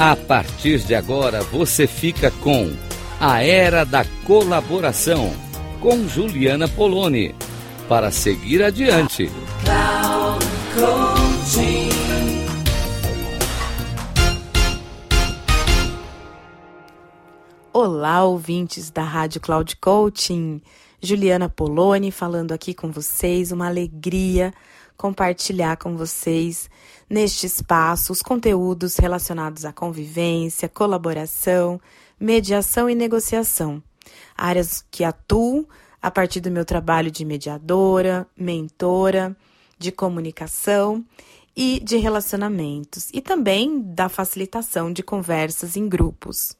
A partir de agora você fica com A Era da Colaboração com Juliana Poloni para seguir adiante. Olá, ouvintes da Rádio Cloud Coaching. Juliana Poloni falando aqui com vocês. Uma alegria compartilhar com vocês neste espaço os conteúdos relacionados à convivência, colaboração, mediação e negociação. Áreas que atuo a partir do meu trabalho de mediadora, mentora, de comunicação e de relacionamentos, e também da facilitação de conversas em grupos.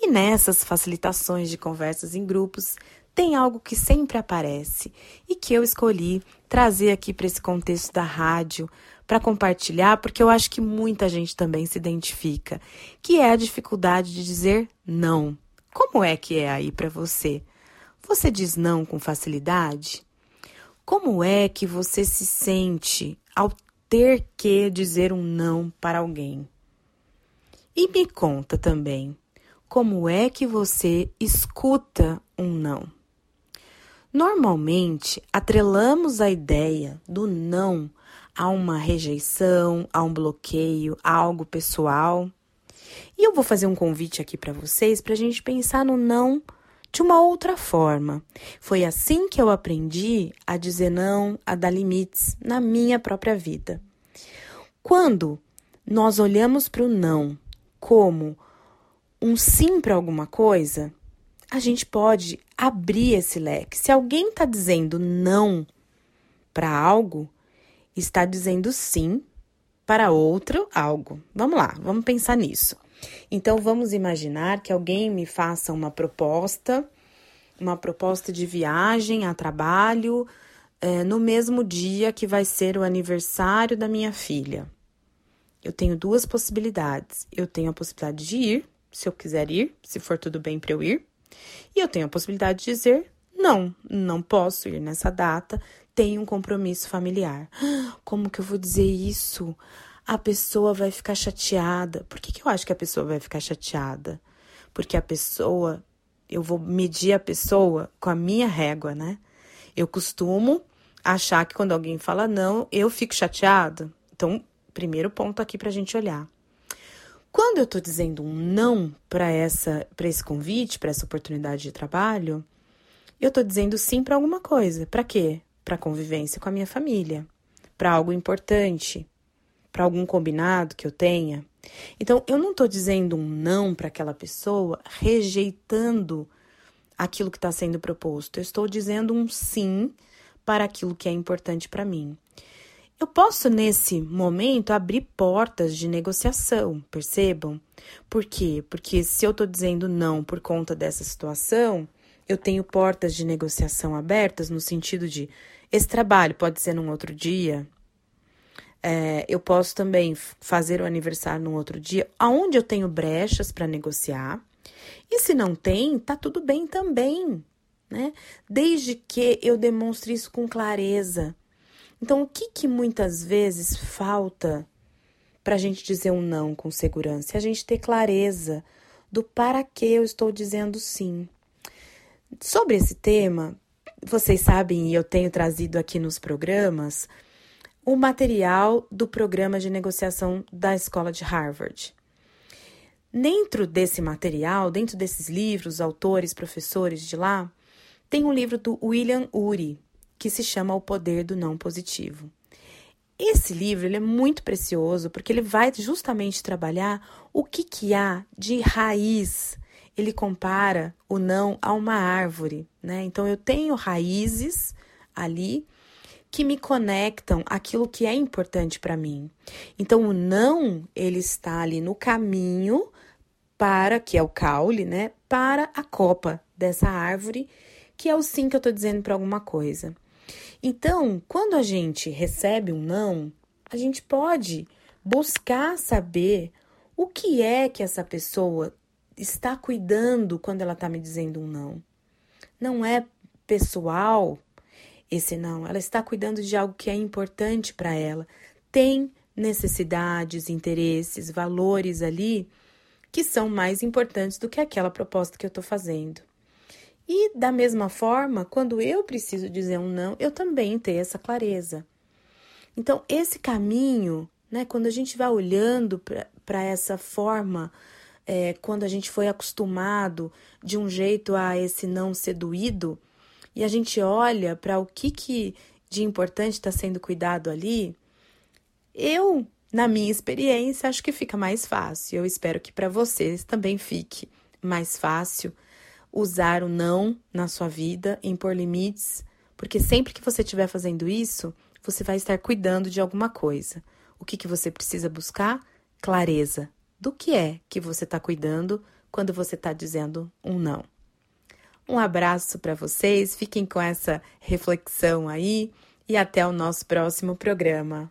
E nessas facilitações de conversas em grupos, tem algo que sempre aparece e que eu escolhi trazer aqui para esse contexto da rádio para compartilhar, porque eu acho que muita gente também se identifica, que é a dificuldade de dizer não. Como é que é aí para você? Você diz não com facilidade? Como é que você se sente ao ter que dizer um não para alguém? E me conta também, como é que você escuta um não? Normalmente, atrelamos a ideia do não a uma rejeição, a um bloqueio, a algo pessoal. E eu vou fazer um convite aqui para vocês para a gente pensar no não de uma outra forma. Foi assim que eu aprendi a dizer não, a dar limites na minha própria vida. Quando nós olhamos para o não como um sim para alguma coisa, a gente pode abrir esse leque. Se alguém está dizendo não para algo, está dizendo sim para outro algo. Vamos lá, vamos pensar nisso. Então vamos imaginar que alguém me faça uma proposta, uma proposta de viagem a trabalho é, no mesmo dia que vai ser o aniversário da minha filha. Eu tenho duas possibilidades. Eu tenho a possibilidade de ir, se eu quiser ir, se for tudo bem para eu ir, e eu tenho a possibilidade de dizer: não, não posso ir nessa data, tenho um compromisso familiar. Como que eu vou dizer isso? A pessoa vai ficar chateada. Por que, que eu acho que a pessoa vai ficar chateada? Porque a pessoa, eu vou medir a pessoa com a minha régua, né? Eu costumo achar que quando alguém fala não, eu fico chateada. Então, primeiro ponto aqui para a gente olhar. Quando eu estou dizendo um não para essa para esse convite, para essa oportunidade de trabalho, eu estou dizendo sim para alguma coisa. Para quê? Para convivência com a minha família, para algo importante, para algum combinado que eu tenha. Então, eu não estou dizendo um não para aquela pessoa rejeitando aquilo que está sendo proposto. Eu estou dizendo um sim para aquilo que é importante para mim. Eu posso, nesse momento, abrir portas de negociação, percebam? Por quê? Porque se eu estou dizendo não por conta dessa situação, eu tenho portas de negociação abertas no sentido de esse trabalho pode ser num outro dia. É, eu posso também fazer o aniversário num outro dia, aonde eu tenho brechas para negociar. E se não tem, tá tudo bem também, né? Desde que eu demonstre isso com clareza. Então, o que, que muitas vezes falta para a gente dizer um não com segurança? É a gente ter clareza do para que eu estou dizendo sim. Sobre esse tema, vocês sabem, e eu tenho trazido aqui nos programas, o material do programa de negociação da escola de Harvard. Dentro desse material, dentro desses livros, autores, professores de lá, tem um livro do William Ury, que se chama O Poder do Não Positivo. Esse livro ele é muito precioso porque ele vai justamente trabalhar o que, que há de raiz. Ele compara o não a uma árvore, né? Então eu tenho raízes ali que me conectam aquilo que é importante para mim. Então o não ele está ali no caminho para que é o caule, né? Para a copa dessa árvore, que é o sim que eu estou dizendo para alguma coisa. Então, quando a gente recebe um não, a gente pode buscar saber o que é que essa pessoa está cuidando quando ela está me dizendo um não. Não é pessoal esse não, ela está cuidando de algo que é importante para ela. Tem necessidades, interesses, valores ali que são mais importantes do que aquela proposta que eu estou fazendo. E da mesma forma, quando eu preciso dizer um não, eu também tenho essa clareza. Então, esse caminho, né, quando a gente vai olhando para essa forma, é, quando a gente foi acostumado de um jeito a esse não ser doído, e a gente olha para o que, que de importante está sendo cuidado ali, eu, na minha experiência, acho que fica mais fácil. Eu espero que para vocês também fique mais fácil usar o não na sua vida, impor limites, porque sempre que você estiver fazendo isso, você vai estar cuidando de alguma coisa. O que, que você precisa buscar? Clareza do que é que você está cuidando quando você está dizendo um não. Um abraço para vocês, fiquem com essa reflexão aí e até o nosso próximo programa.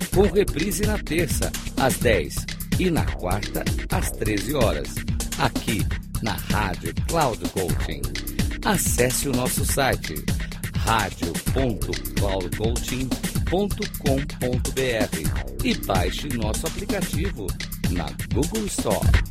com reprise na terça, às 10 e na quarta, às 13 horas. Aqui na Rádio Cloud Coaching. Acesse o nosso site radio.cloudcoaching.com.br e baixe nosso aplicativo na Google Store.